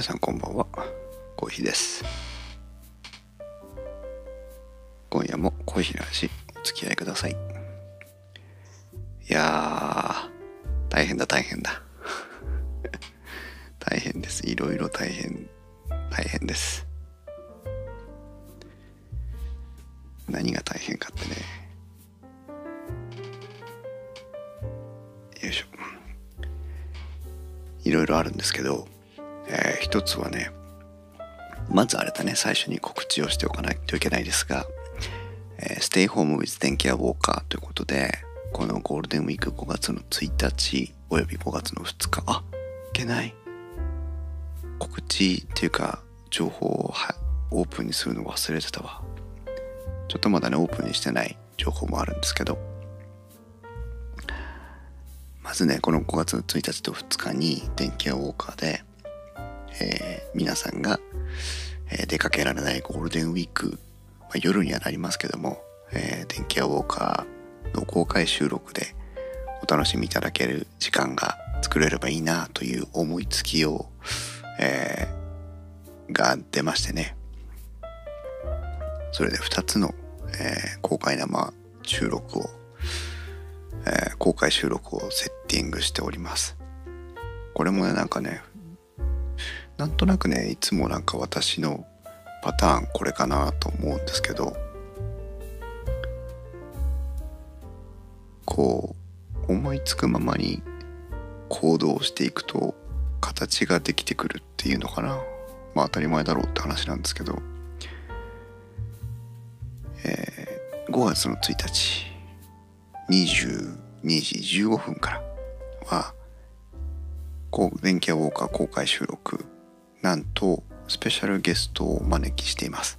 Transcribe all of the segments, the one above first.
皆さんこんばんは。コーヒーです。今夜もコーヒーの話お付き合いください。いやー大変だ大変だ。大変です。いろいろ大変まずあれだね最初に告知をしておかないといけないですが、えー、ステイホームウィズ電気屋ウォーカーということでこのゴールデンウィーク5月の1日および5月の2日あいけない。告知っていうか情報をはオープンにするの忘れてたわ。ちょっとまだねオープンにしてない情報もあるんですけど。まずねこの5月の1日と2日に電気屋ウォーカーでえー、皆さんが、え、出かけられないゴールデンウィーク、まあ、夜にはなりますけども、えー、電気屋ウォーカーの公開収録でお楽しみいただける時間が作れればいいなという思いつきを、えー、が出ましてね。それで2つの、えー、公開生収録を、えー、公開収録をセッティングしております。これもねなんかねなんとなくねいつもなんか私のパターンこれかなと思うんですけどこう思いつくままに行動していくと形ができてくるっていうのかな。まあ当たり前だろうって話なんですけど、えー、5月の1日22時15分からは電気屋ウォーカー公開収録なんとスペシャルゲストをお招きしています。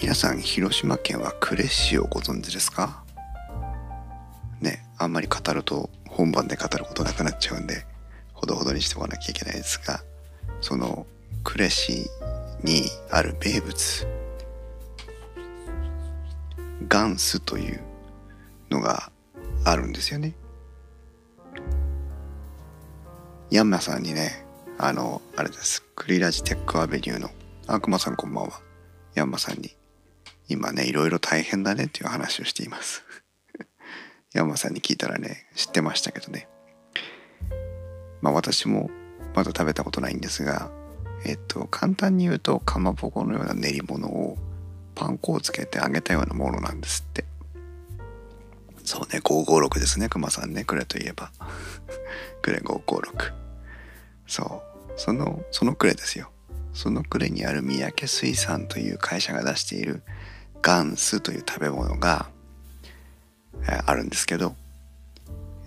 皆さん広島県は呉市をご存知ですか？ねあんまり語ると本番で語ることなくなっちゃうんでほどほどにしておかなきゃいけないですがその呉市にある名物ガンスというのがあるんですよね。ヤンマさんにねあの、あれです。クリラジテックアベニューの悪魔さんこんばんは。ヤンマさんに、今ね、いろいろ大変だねっていう話をしています。ヤンマさんに聞いたらね、知ってましたけどね。まあ私もまだ食べたことないんですが、えっと、簡単に言うと、かまぼこのような練り物をパン粉をつけて揚げたようなものなんですって。そうね、556ですね、熊さんね、クレといえば。クレ556。そう。そのそのクレですよ。そのクレにある三宅水産という会社が出しているガンスという食べ物が、え、あるんですけど、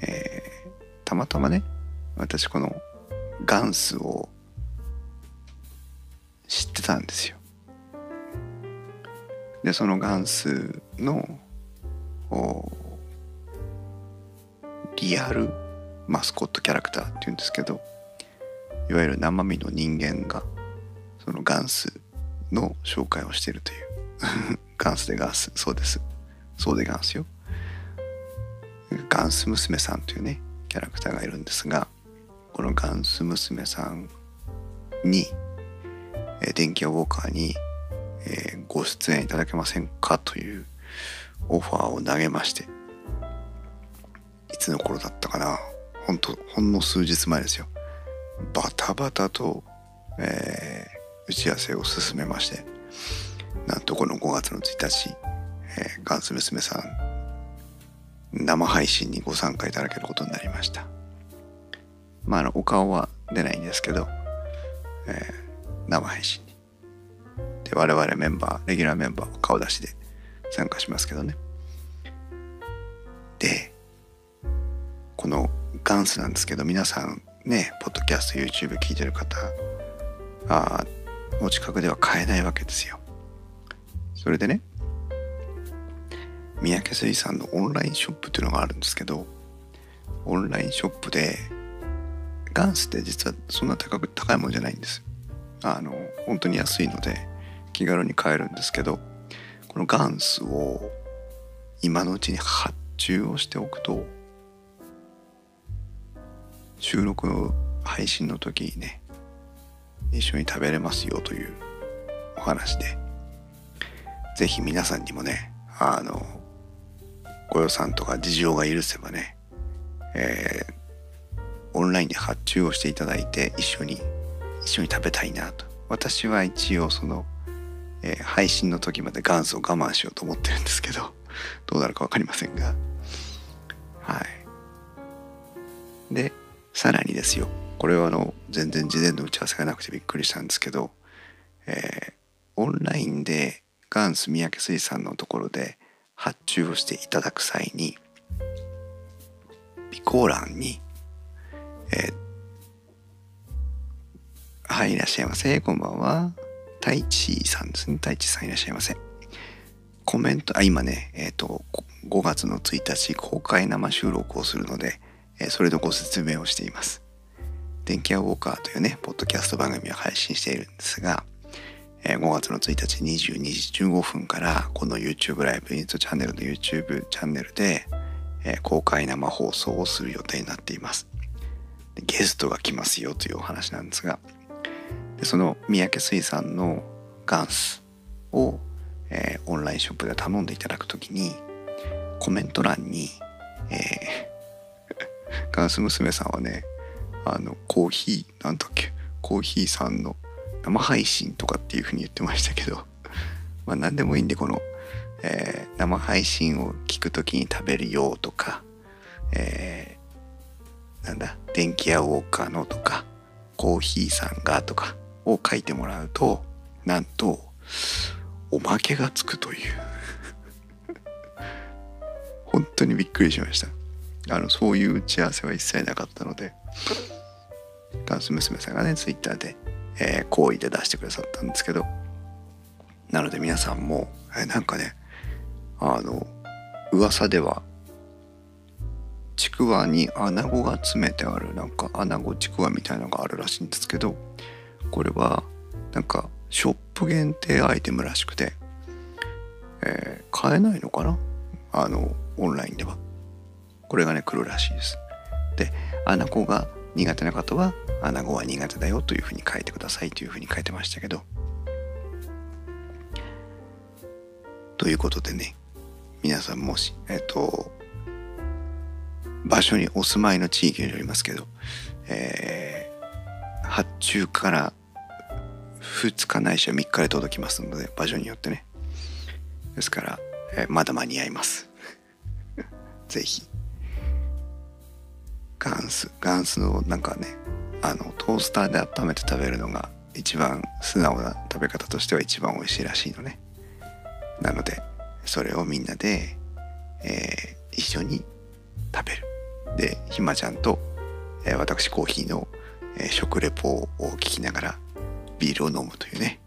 えー、たまたまね私このガンスを知ってたんですよ。でそのガンスのリアルマスコットキャラクターっていうんですけどいわゆる生身の人間がそのガンスの紹介をしているというガンスでガンスそうです。そうでガンスよ。ガンス娘さんというねキャラクターがいるんですがこのガンス娘さんに、え、電気屋ウォーカーに、えー、ご出演いただけませんかというオファーを投げましていつの頃だったかな。ほんとほんの数日前ですよ。バタバタと、えー、打ち合わせを進めましてなんとこの5月の1日、えー、ガンス娘さん生配信にご参加いただけることになりました。まああのお顔は出ないんですけど、えー、生配信に。で我々メンバーレギュラーメンバーは顔出しで参加しますけどね。でこのガンスなんですけど皆さんねポッドキャスト YouTube 聞いてる方あお近くでは買えないわけですよ。それでね三宅水産のオンラインショップっていうのがあるんですけどオンラインショップでガンスって実はそんな高く高いもんじゃないんです。あの本当に安いので気軽に買えるんですけどこのガンスを今のうちに発注をしておくと収録配信の時にね一緒に食べれますよというお話で是非皆さんにもねあのご予算とか事情が許せばね、えー、オンラインで発注をしていただいて一緒に一緒に食べたいなと。私は一応その、えー、配信の時まで元祖を我慢しようと思ってるんですけどどうなるか分かりませんが。はい。でさらにですよこれはあの全然事前の打ち合わせがなくてびっくりしたんですけど、えー、オンラインで元祖三宅水産のところで発注をしていただく際に備考欄にえー、はい、いらっしゃいませ。こんばんは。太一さんですね。太一さんいらっしゃいませ。コメント、あ、今ね、えっ、ー、と、5月の1日公開生収録をするので、それのご説明をしています。電気屋ウォーカーというね、ポッドキャスト番組を配信しているんですが、5月の1日22時15分からこの YouTube ライブインストチャンネルの YouTube チャンネルで、公開生放送をする予定になっています。ゲストが来ますよというお話なんですがその三宅水産のガンスを、えー、オンラインショップで頼んでいただくときにコメント欄に、え、ガンス娘さんはねあのコーヒーなんだっけコーヒーさんの生配信とかっていうふうに言ってましたけど まあ何でもいいんでこの、えー、生配信を聞くときに食べるよとか、えなんだ電気屋ウォーカーのとかコーヒーさんがとかを書いてもらうとなんとおまけがつくという。本当にびっくりしました。あのそういう打ち合わせは一切なかったのでダンス娘さんがねツイッターで、えー、好意で出してくださったんですけどなので皆さんも、えー、なんかねあの噂ではちくわに穴子が詰めてあるなんか穴子ちくわみたいなのがあるらしいんですけどこれはなんかショップ限定アイテムらしくて、えー、買えないのかな？あのオンラインでは。これがね来るらしいです。で穴子が苦手な方は穴子は苦手だよというふうに書いてくださいというふうに書いてましたけど。ということでね皆さんもしえっ、と場所にお住まいの地域によりますけど、えー、発注から2日ないしは3日で届きますので場所によってね。ですから、えー、まだ間に合います。ぜひ。ガンス。ガンスのなんかねあのトースターで温めて食べるのが一番素直な食べ方としては一番美味しいらしいのね。なのでそれをみんなで、えー、一緒に食べる。でひまちゃんと、えー、私コーヒーの、えー、食レポを聞きながらビールを飲むというね。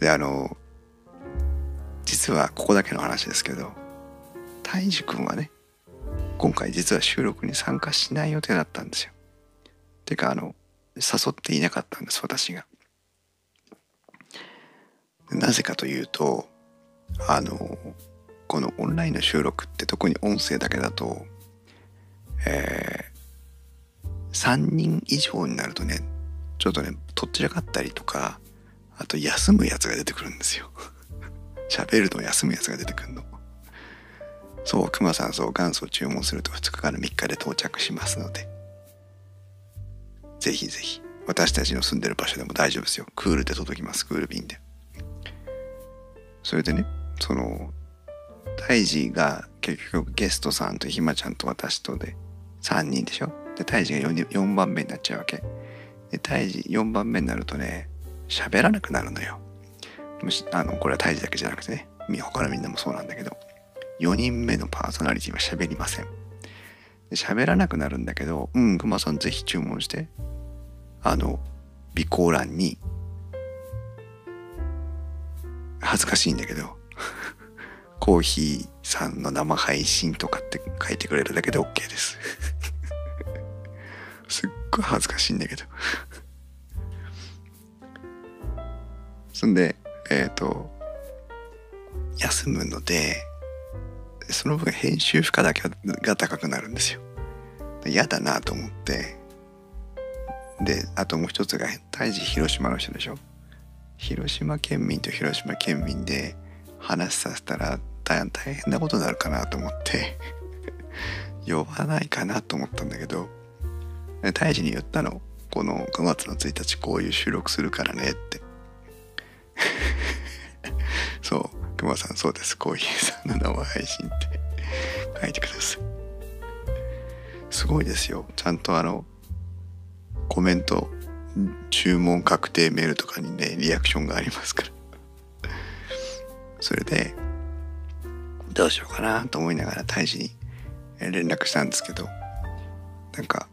であの実はここだけの話ですけどたいじくんはね今回実は収録に参加しない予定だったんですよ。てかあの誘っていなかったんです私が。なぜかというとあのこのオンラインの収録って特に音声だけだとえー、3人以上になるとねちょっとねとっちらかったりとかあと休むやつが出てくるんですよ 喋るの休むやつが出てくるのそうクマさんそう元祖注文すると2日から3日で到着しますので。ぜひぜひ。私たちの住んでる場所でも大丈夫ですよ。クールで届きます。クール便で。それでねその大治が結局ゲストさんとひまちゃんと私とで3人でしょ？で胎児が 4, 4番目になっちゃうわけ。で胎児4番目になるとね喋らなくなるのよ。あのこれは胎児だけじゃなくてね他のみんなもそうなんだけど。4人目のパーソナリティは喋りません。喋らなくなるんだけどうんくまさんぜひ注文して。あの備考欄に。恥ずかしいんだけど。コーヒーさんの生配信とかって書いてくれるだけで OK です。すっごい恥ずかしいんだけど。そんでえっ、ー、と休むのでその分編集負荷だけが高くなるんですよ。嫌だなと思って。であともう一つが大治広島の人でしょ。広島県民と広島県民で話させたら大変なことになるかなと思って。呼ばないかなと思ったんだけど。大治に言ったの。この9月の1日こういう収録するからねって。そう。熊さんそうです。コーヒーさんの生配信って。書いてください。すごいですよ。ちゃんとあのコメント注文確定メールとかにねリアクションがありますから。それでどうしようかなと思いながら大使に連絡したんですけどなんか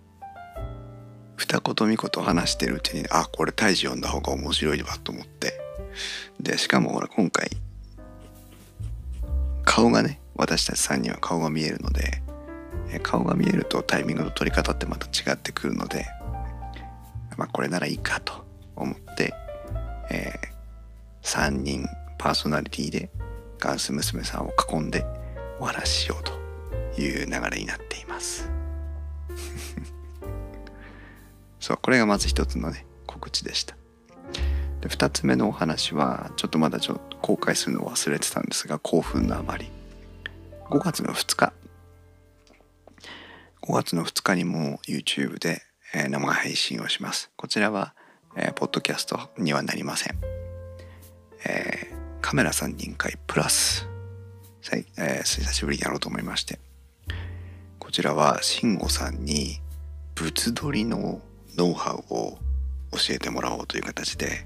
二言三言話してるうちにあこれ大使読んだ方が面白いわと思って。でしかもほら今回顔がね私たち3人は顔が見えるので顔が見えるとタイミングの取り方ってまた違ってくるのでまあこれならいいかと思って、えー、3人パーソナリティでガンス娘さんを囲んでお話ししようという流れになっています。そうこれがまず一つのね告知でした。2つ目のお話はちょっとまだちょっと公開するのを忘れてたんですが興奮のあまり。5月の2日。5月の2日にも YouTube で、生配信をします。こちらは、えー、ポッドキャストにはなりません、えー、カメラ3人会プラス、えー、久しぶりにやろうと思いまして。こちらは慎吾さんに物撮りのノウハウを教えてもらおうという形で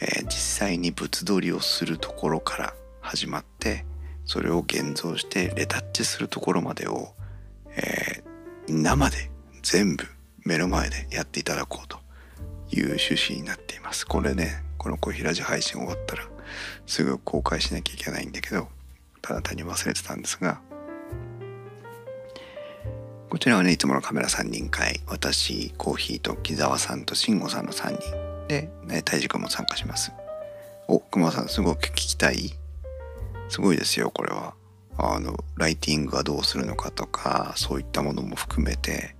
えー、実際に物撮りをするところから始まってそれを現像してレタッチするところまでを、えー、生で全部目の前でやっていただこうという趣旨になっています。これねこの小平寺配信終わったらすぐ公開しなきゃいけないんだけどただ単に忘れてたんですがこちらはねいつものカメラ3人会私コーヒーと木澤さんと慎吾さんの3人で、ね、大治君も参加します。お、熊さんすごく聞きたい？すごいですよ、これは。あの、ライティングがどうするのかとか、そういったものも含めて、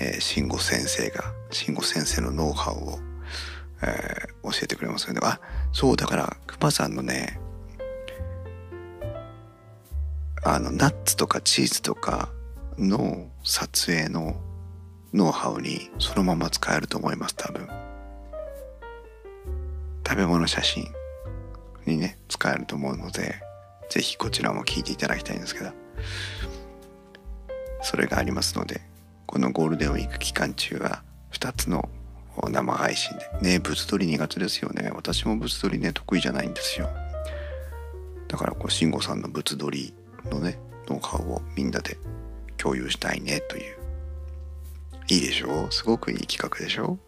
えー、慎吾先生が、慎吾先生のノウハウを、えー、教えてくれますよね。あ、そう、だから、熊さんのね、あの、ナッツとかチーズとかの撮影のノウハウにそのまま使えると思います、多分。食べ物写真にね使えると思うので是非こちらも聞いていただきたいんですけどそれがありますのでこのゴールデンウィーク期間中は2つの生配信でね物撮り苦手ですよね。私も物撮りね得意じゃないんですよ。だからこう慎吾さんの物撮りのねノウハウをみんなで共有したいねという。いいでしょう？すごくいい企画でしょ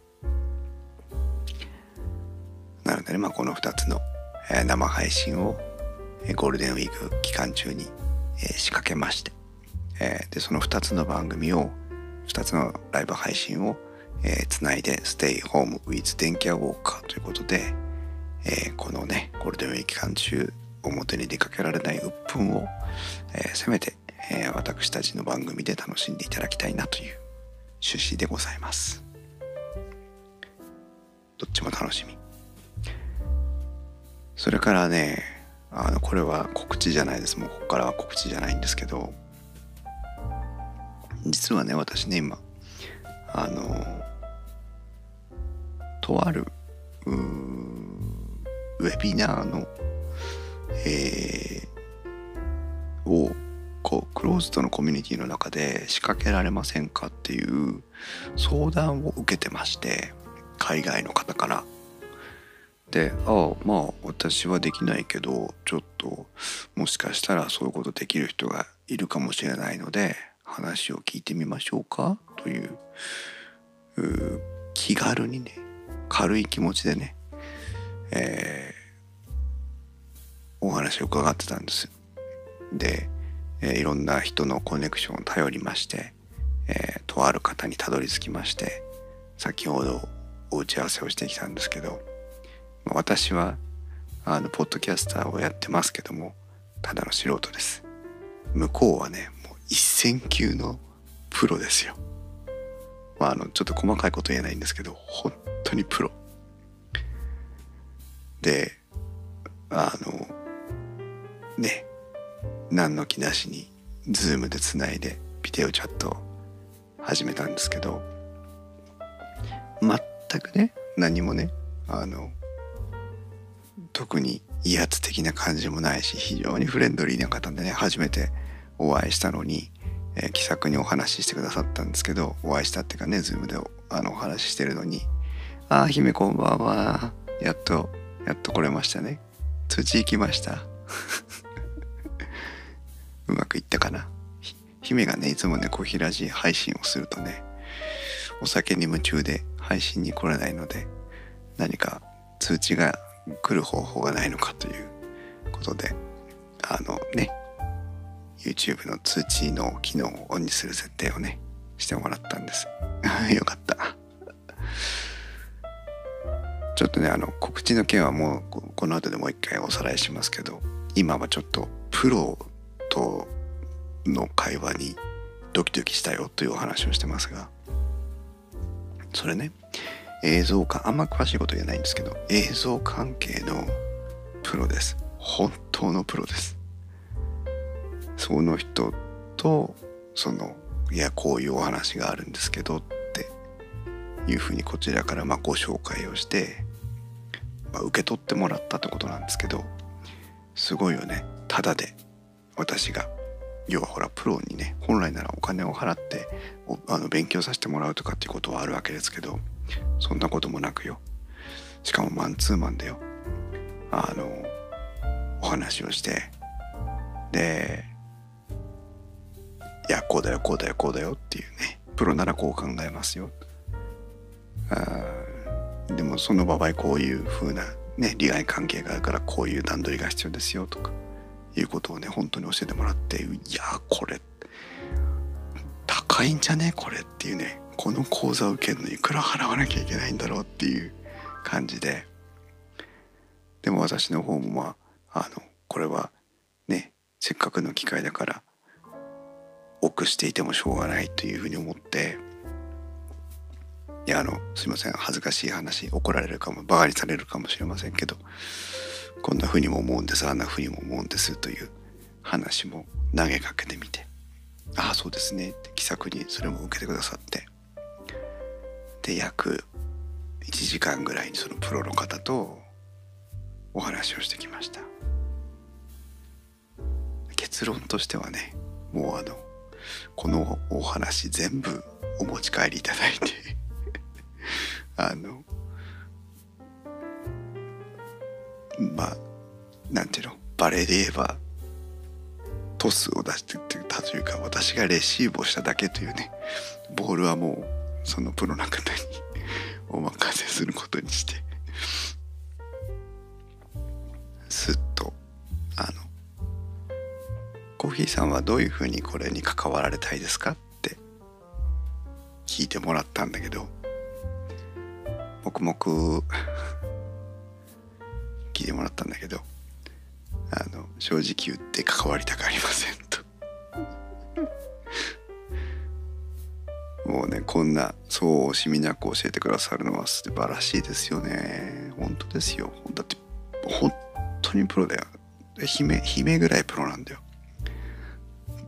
なのでね、まあ、この2つの、生配信を、ゴールデンウィーク期間中に、仕掛けまして、でその2つの番組を2つのライブ配信を、つないで「Stay Home with 電気屋ウォーカー」ということで、このねゴールデンウィーク期間中表に出かけられない鬱憤を、えー、せめて、私たちの番組で楽しんでいただきたいなという趣旨でございます。どっちも楽しみ。それからねあのこれは告知じゃないです。もうここからは告知じゃないんですけど実はね私ね今あのとあるウェビナーのえー、をこうクローズドのコミュニティの中で仕掛けられませんかっていう相談を受けてまして海外の方から。でああまあ私はできないけどちょっともしかしたらそういうことできる人がいるかもしれないので話を聞いてみましょうかという気軽にね軽い気持ちでね、えー、お話を伺ってたんです。で、えー、いろんな人のコネクションを頼りまして、えー、とある方にたどり着きまして先ほどお打ち合わせをしてきたんですけど私はあのポッドキャスターをやってますけどもただの素人です。向こうはねもう一線級のプロですよ。まあ、あのちょっと細かいこと言えないんですけど本当にプロ。であのね何の気なしに Zoom でつないでビデオチャットを始めたんですけど全くね何もねあの特に威圧的な感じもないし非常にフレンドリーな方でね初めてお会いしたのに、えー、気さくにお話ししてくださったんですけどお会いしたっていうかね Zoom であのお話ししてるのに「ああ姫こんばんは。やっとやっと来れましたね。通知行きました」うまくいったかな?姫がねいつもねこうひらじ配信をするとねお酒に夢中で配信に来れないので何か通知が来る方法がないのかということであのね YouTube の通知の機能をオンにする設定をねしてもらったんです。よかった。ちょっとねあの告知の件はもうこの後でもう一回おさらいしますけど今はちょっとプロとの会話にドキドキしたよというお話をしてますがそれね映像かあんま詳しいこと言えないんですけど映像関係のプロです。本当のプロです。その人とそのいやこういうお話があるんですけどっていうふうにこちらからまご紹介をして、まあ、受け取ってもらったってことなんですけどすごいよね。ただで私が要はほらプロにね本来ならお金を払ってあの勉強させてもらうとかっていうことはあるわけですけどそんなこともなくよ。しかもマンツーマンでよ。あのお話をして。でいやこうだよこうだよこうだよっていうね。プロならこう考えますよ。あでもその場合こういう風なね利害関係があるからこういう段取りが必要ですよとかいうことをね本当に教えてもらっていやこれ高いんじゃね？これっていうね。この講座を受けるのいくら払わなきゃいけないんだろうっていう感じで。でも私の方もまああのこれはねせっかくの機会だから臆していてもしょうがないというふうに思っていやあのすいません恥ずかしい話怒られるかもバカにされるかもしれませんけどこんなふうにも思うんですあんなふうにも思うんですという話も投げかけてみてああそうですねって気さくにそれも受けてくださってで約1時間ぐらいにそのプロの方とお話をしてきました。結論としてはねもうあのこのお話全部お持ち帰りいただいて あのまあなんていうのバレーで言えばトスを出してたというか私がレシーブをしただけというねボールはもうそのプロの方にお任せすることにしてすっとあの「コーヒーさんはどういうふうにこれに関わられたいですか?」って聞いてもらったんだけど黙々聞いてもらったんだけどあの正直言って関わりたくありませんもうねこんなそう惜しみなく教えてくださるのは素晴らしいですよね。本当ですよ。だって本当にプロだよ。姫姫ぐらいプロなんだよ。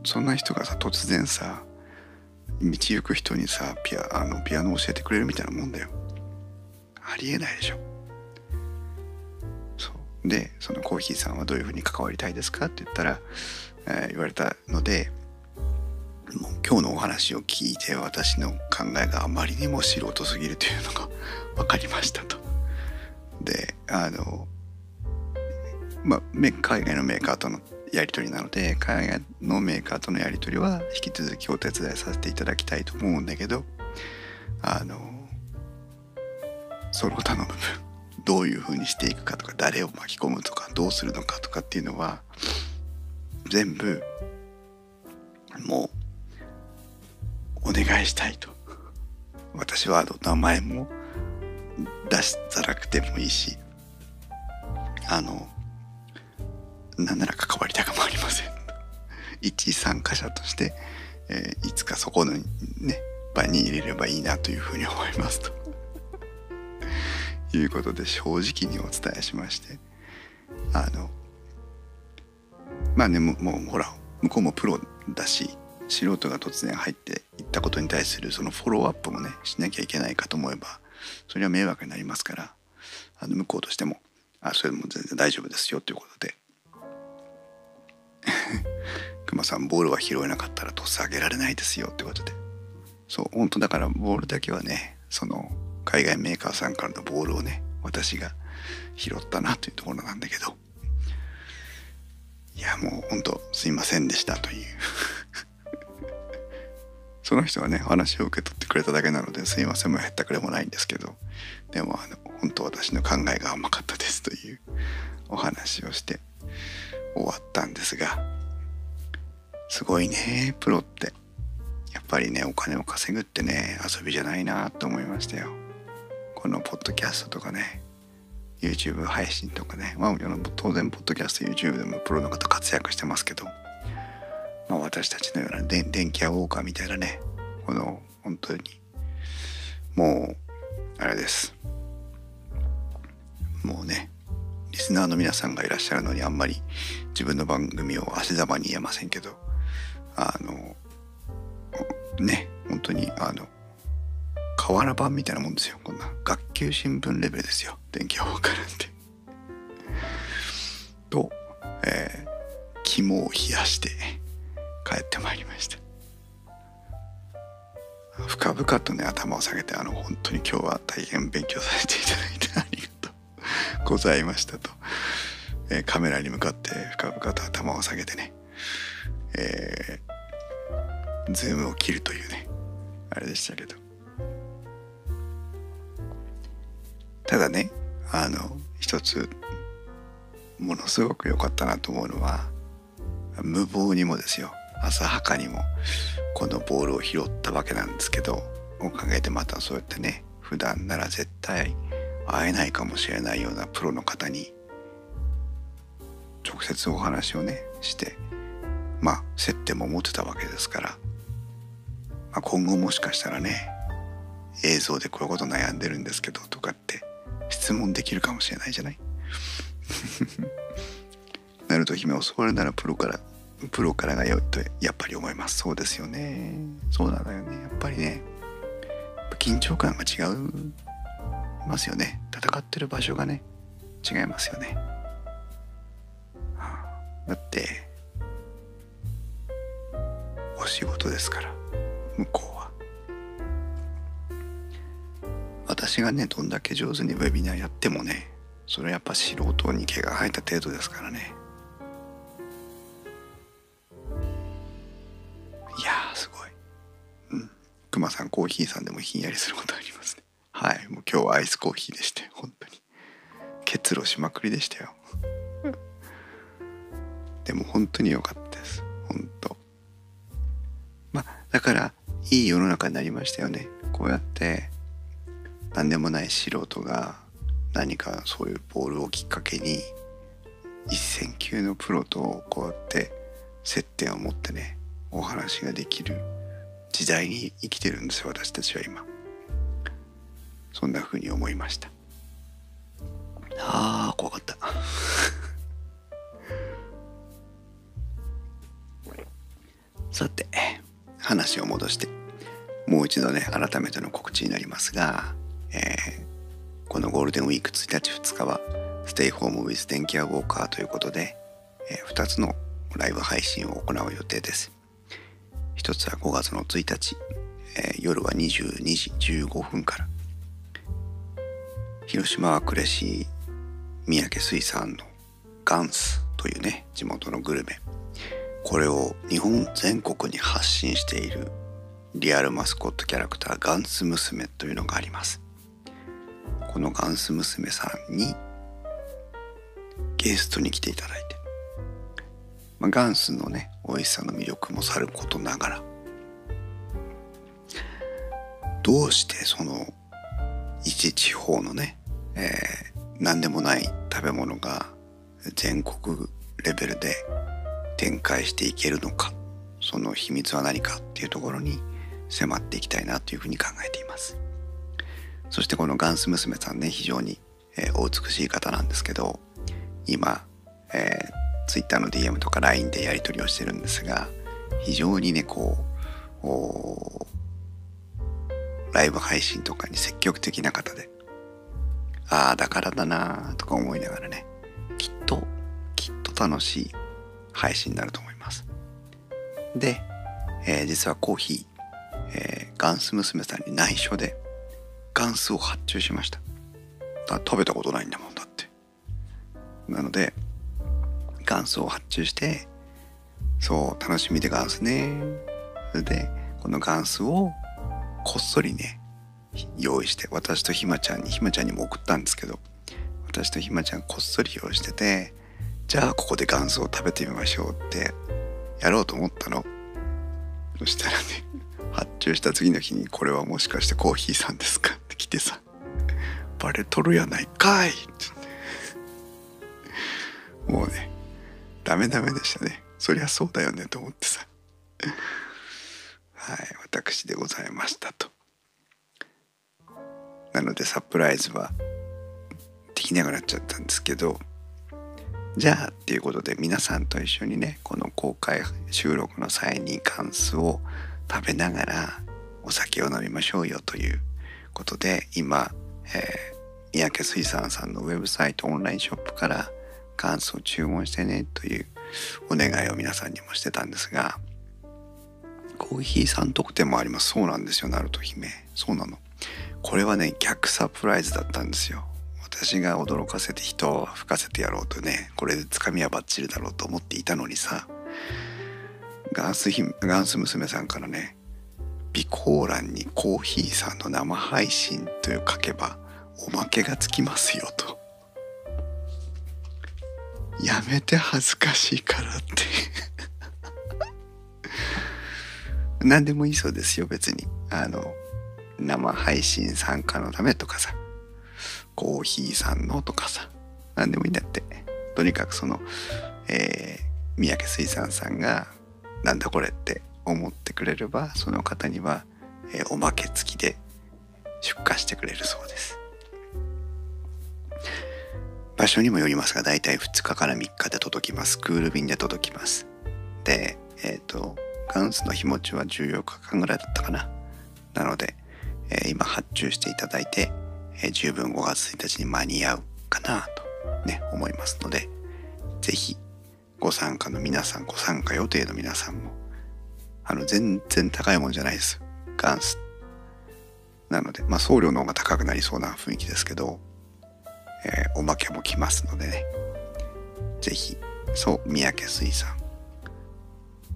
そんな人がさ突然さ道行く人にさピアあのピアノ教えてくれるみたいなもんだよ。ありえないでしょ。でそのコーヒーさんはどういうふうに関わりたいですかって言ったら、えー、言われたのでもう今日のお話を聞いて私の考えがあまりにも素人すぎるというのが分かりましたと。であのまあ海外のメーカーとのやり取りなので海外のメーカーとのやり取りは引き続きお手伝いさせていただきたいと思うんだけどあのその他の部分どういうふうにしていくかとか誰を巻き込むとかどうするのかとかっていうのは全部もうお願いしたいと。私は名前も出さなくてもいいしあの何なら関わりたくもありません。一参加者として、えー、いつかそこのねぱいに入れればいいなというふうに思いますと。いうことで正直にお伝えしましてあのまあねもうほら向こうもプロだし素人が突然入ってったことに対するそのフォローアップもねしなきゃいけないかと思えばそれは迷惑になりますからあの向こうとしてもあそれも全然大丈夫ですよということで。熊さんボールは拾えなかったらトス上げられないですよってことで。そう本当だからボールだけはねその海外メーカーさんからのボールをね私が拾ったなというところなんだけど。いやもう本当すいませんでしたという。その人はね話を受け取ってくれただけなのですいませんも減ったくれもないんですけどでもあの本当私の考えが甘かったですというお話をして終わったんですがすごいねプロって。やっぱりねお金を稼ぐってね遊びじゃないなと思いましたよ。このポッドキャストとかね YouTube 配信とかね、まあ、当然ポッドキャスト YouTube でもプロの方活躍してますけど、まあ、私たちのような電気屋ウォーカーみたいなねこの本当にもうあれです。もうねリスナーの皆さんがいらっしゃるのにあんまり自分の番組を足ざまに言えませんけどあのね本当にあの瓦版みたいなもんですよ。こんな学級新聞レベルですよ。電気予報からって。と、えー、肝を冷やして帰ってまいりました。深々とね頭を下げてあの本当に今日は大変勉強させていただいて ありがとうございましたと、えー、カメラに向かって深々と頭を下げてねえー、ズームを切るというねあれでしたけど。ただねあの一つものすごく良かったなと思うのは無謀にもですよ。浅はかにもこのボールを拾ったわけなんですけどおかげでまたそうやってね普段なら絶対会えないかもしれないようなプロの方に直接お話をねしてまあ接点も持ってたわけですから、まあ、今後もしかしたらね映像でこういうこと悩んでるんですけどとかって質問できるかもしれないじゃない？なると姫を教わるならプロからプロからが良いとやっぱり思います。そうですよね。そうなんだよね。やっぱりね緊張感が違う。ますよね。戦ってる場所がね違いますよね、はあ、だってお仕事ですから向こうは。私がねどんだけ上手にウェビナーやってもねそれはやっぱ素人に毛が生えた程度ですからねくまさんコーヒーさんでもひんやりすることありますね。はいもう今日はアイスコーヒーでして本当に。結露しまくりでしたよ。でも本当に良かったです。本当。まあだからいい世の中になりましたよね。こうやって何でもない素人が何かそういうボールをきっかけに一線級のプロとこうやって接点を持ってねお話ができる時代に生きてるんです私たちは今。そんな風に思いました。あー怖かった。さて話を戻してもう一度ね改めての告知になりますが、えー、このゴールデンウィーク1日2日はステイホームウィズ電気屋ウォーカーということで、えー、2つのライブ配信を行う予定です。一つは5月の1日、えー、夜は22時15分から広島は呉市三宅水産のガンスというね地元のグルメ。これを日本全国に発信しているリアルマスコットキャラクターガンス娘というのがあります。このガンス娘さんにゲストに来ていただいてまあ、ガンスのね美味しさの魅力もさることながらどうしてその一地方のね、えー、何でもない食べ物が全国レベルで展開していけるのかその秘密は何かっていうところに迫っていきたいなというふうに考えています。そしてこのガンス娘さんね非常に、えー、お美しい方なんですけど今、えー、Twitter の DM とか LINE でやり取りをしてるんですが非常にねこうライブ配信とかに積極的な方でああだからだなとか思いながらねきっときっと楽しい配信になると思います。で、えー、実はコーヒー、えー、ガンス娘さんに内緒でガンスを発注しました。食べたことないんだもんだって。なのでガンスを発注してそう楽しみでガンスねそれでこのガンスをこっそりね用意して私とひまちゃんにひまちゃんにも送ったんですけど私とひまちゃんこっそり用意しててじゃあここでガンスを食べてみましょうってやろうと思ったのそしたらね発注した次の日に「これはもしかしてコーヒーさんですか?」って来てさ「バレとるやないかい!」ってもうねダメダメでしたね。そりゃそうだよねと思ってさ。はい私でございましたと。なのでサプライズはできなくなっちゃったんですけどじゃあっていうことで皆さんと一緒にねこの公開収録の際にカンスを食べながらお酒を飲みましょうよということで今、えー、三宅水産さんのウェブサイトオンラインショップからカンスを注文してねというお願いを皆さんにもしてたんですがコーヒー3特典もあります。そうなんですよ。ナルト姫。そうなの。これはね逆サプライズだったんですよ。私が驚かせて人を吹かせてやろうとねこれでつかみはバッチリだろうと思っていたのにさガンスガンス娘さんからね備考欄にコーヒーさんの生配信という書けばおまけがつきますよと。やめて恥ずかしいからって。何でもいいそうですよ別に。あの生配信参加のためとかさ。コーヒーさんのとかさ。何でもいいんだって。とにかくその、えー、三宅水産さんがなんだこれって思ってくれればその方には、えー、おまけ付きで出荷してくれるそうです。場所にもよりますが大体2日から3日で届きます。クール便で届きます。でえっ、ー、とガンスの日持ちは14日間ぐらいだったかな。なのでえ今発注していただいて、え十分5月1日に間に合うかなとね思いますので是非ご参加の皆さんご参加予定の皆さんもあの全然高いもんじゃないです。ガンス。なのでまあ送料の方が高くなりそうな雰囲気ですけど、えー、おまけも来ますのでね。是非そう三宅水産。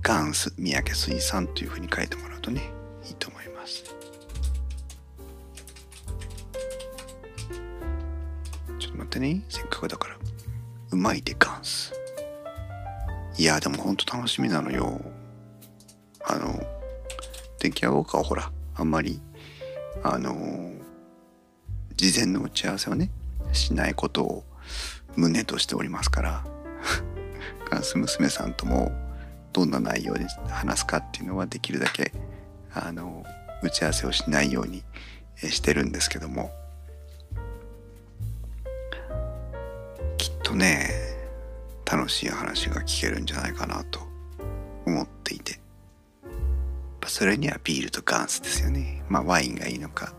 ガンス三宅水産というふうに書いてもらうとねいいと思います。ちょっと待ってね。せっかくだから。うまいでガンス。いやでもほんと楽しみなのよ。あの電気屋ウォーカーはほらあんまりあの事前の打ち合わせをねしないことを旨としておりますからガンス娘さんともどんな内容で話すかっていうのはできるだけあの打ち合わせをしないようにしてるんですけども。きっとね楽しい話が聞けるんじゃないかなと思っていて。それにはビールとガンスですよね。まあワインがいいのか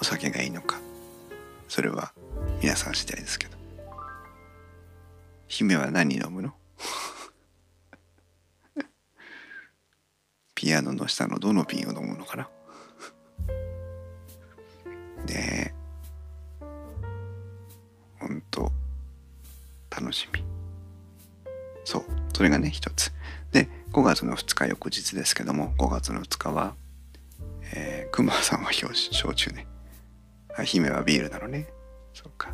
お酒がいいのか。それは皆さん次第ですけど。姫は何飲むの？ピアノの下のどの瓶を飲むのかな？ねえほんと楽しみ。そうそれがね一つ。で5月の2日翌日ですけども5月の2日は、えー、熊さんは焼酎ね。姫はビールなのね。そうか。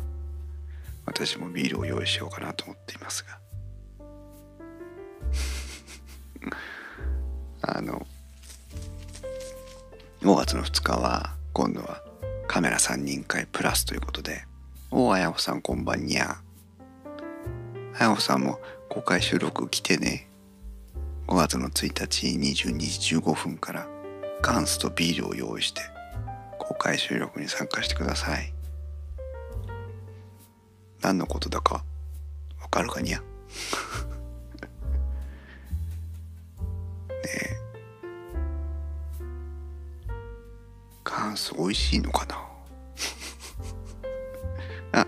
私もビールを用意しようかなと思っていますが。あの5月の2日は今度はカメラ3人会プラスということで「おおあやほさんこんばんにゃ」あやほさんも公開収録来てね。5月の1日22時15分からガンスとビールを用意して公開収録に参加してください。何のことだかわかるかにゃ ねえ。ガンス美味しいのかな？あ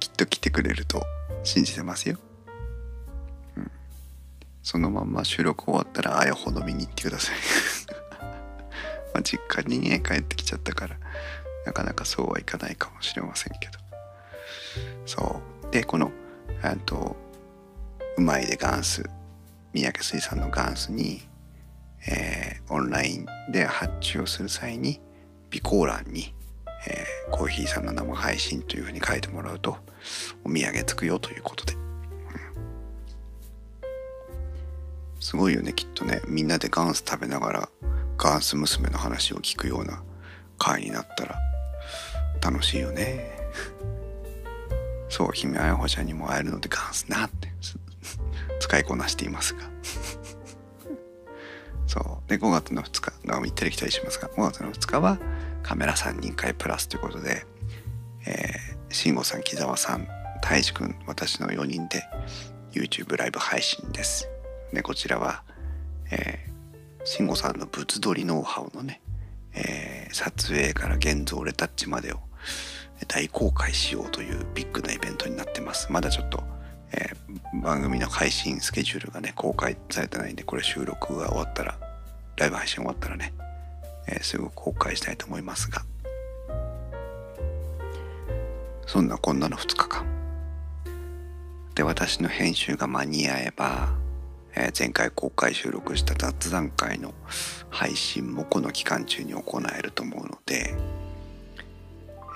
きっと来てくれると信じてますよ、うん、そのまんま収録終わったらあやほ飲みに行ってください。まあ実家にね帰ってきちゃったからなかなかそうはいかないかもしれませんけど。そう。でこのあとうまいでガンス三宅水産のガンスに、えー、オンラインで発注をする際に備考欄に、えー、コーヒーさんの生配信というふうに書いてもらうとお土産つくよということで、すごいよねきっとね。みんなでガンス食べながらガンス娘の話を聞くような回になったら楽しいよね。そう姫あやほちゃんにも会えるのでガンスなって使いこなしていますが。そう。で5月の2日の行ったり来たりします。が5月の2日はカメラ3人会プラスということで、えー、慎吾さん木澤さん太一くん私の4人で YouTube ライブ配信です。でこちらは、えー、慎吾さんの物撮りノウハウのね、えー、撮影から現像レタッチまでを大公開しようというビッグなイベントになってます。まだちょっと、えー、番組の配信スケジュールがね公開されてないんでこれ収録が終わったらライブ配信終わったらね、えー、すぐ公開したいと思いますが。そんなこんなの2日間。で私の編集が間に合えば、えー、前回公開収録した雑談会の配信もこの期間中に行えると思うので、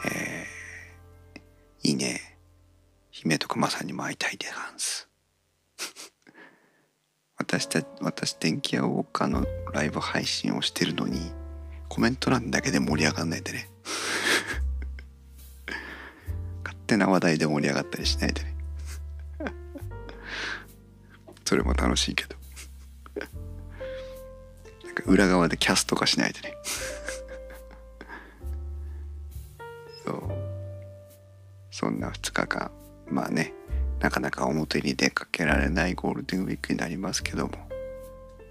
えー、いいね。姫と熊さんにも会いたいでガンス。私た私電気屋ウォーカーのライブ配信をしてるのにコメント欄だけで盛り上がんないでね。勝手な話題で盛り上がったりしないでね。それも楽しいけど。なんか裏側でキャスとかしないでね。そう。そんな2日間まあねなかなか表に出かけられないゴールデンウィークになりますけども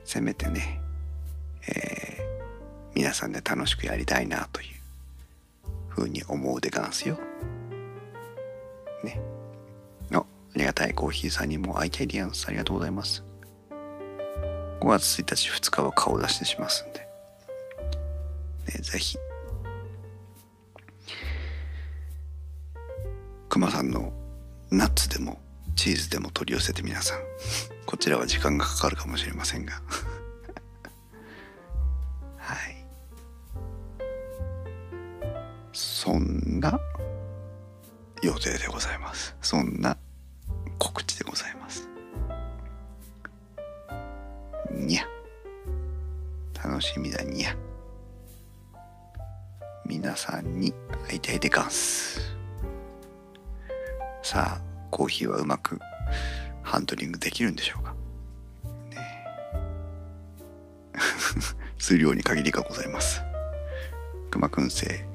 せめてね、えー、皆さんで楽しくやりたいなというふうに思うでガンスよ。ね。あありがたいコーヒーさんにもアイキャリアンスありがとうございます。5月1日2日は顔出してしますんで。ね、ぜひ。くまさんのナッツでもチーズでも取り寄せて皆さんこちらは時間がかかるかもしれませんが。はい。そんな予定でございます。そんなコーヒーはうまくハンドリングできるんでしょうか、ね、数量に限りがございます。くまくん生ぜ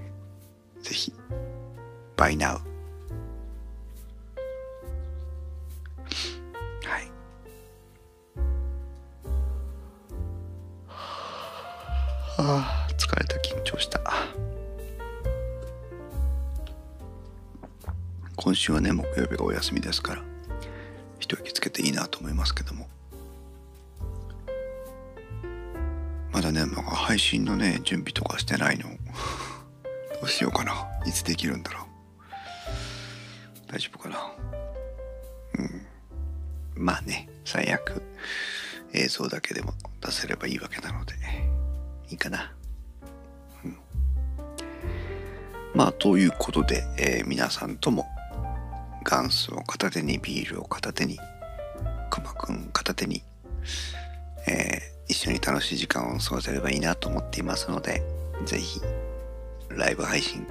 ひバイナウはい。はあ。週はね木曜日がお休みですから一息つけていいなと思いますけども。まだね、まあ、配信のね準備とかしてないの どうしようかな。いつできるんだろう。大丈夫かな。うん。まあね最悪映像だけでも出せればいいわけなのでいいかな。うん。まあということで、えー、皆さんともガンスを片手にビールを片手にくまくん片手に、えー、一緒に楽しい時間を過ごせればいいなと思っていますので是非ライブ配信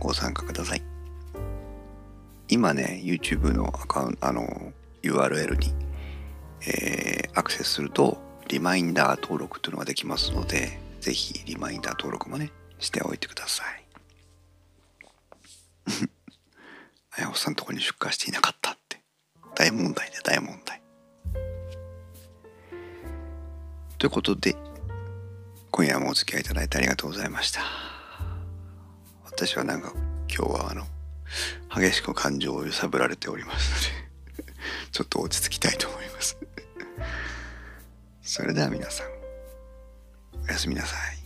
ご参加ください。今ね YouTube のアカウントあの URL に、えー、アクセスするとリマインダー登録というのができますのでぜひリマインダー登録もねしておいてください。あやほさんとこに出荷していなかったって。大問題で大問題。ということで今夜もお付き合いいただいてありがとうございました。私はなんか今日はあの激しく感情を揺さぶられておりますので ちょっと落ち着きたいと思います。それでは皆さんおやすみなさい。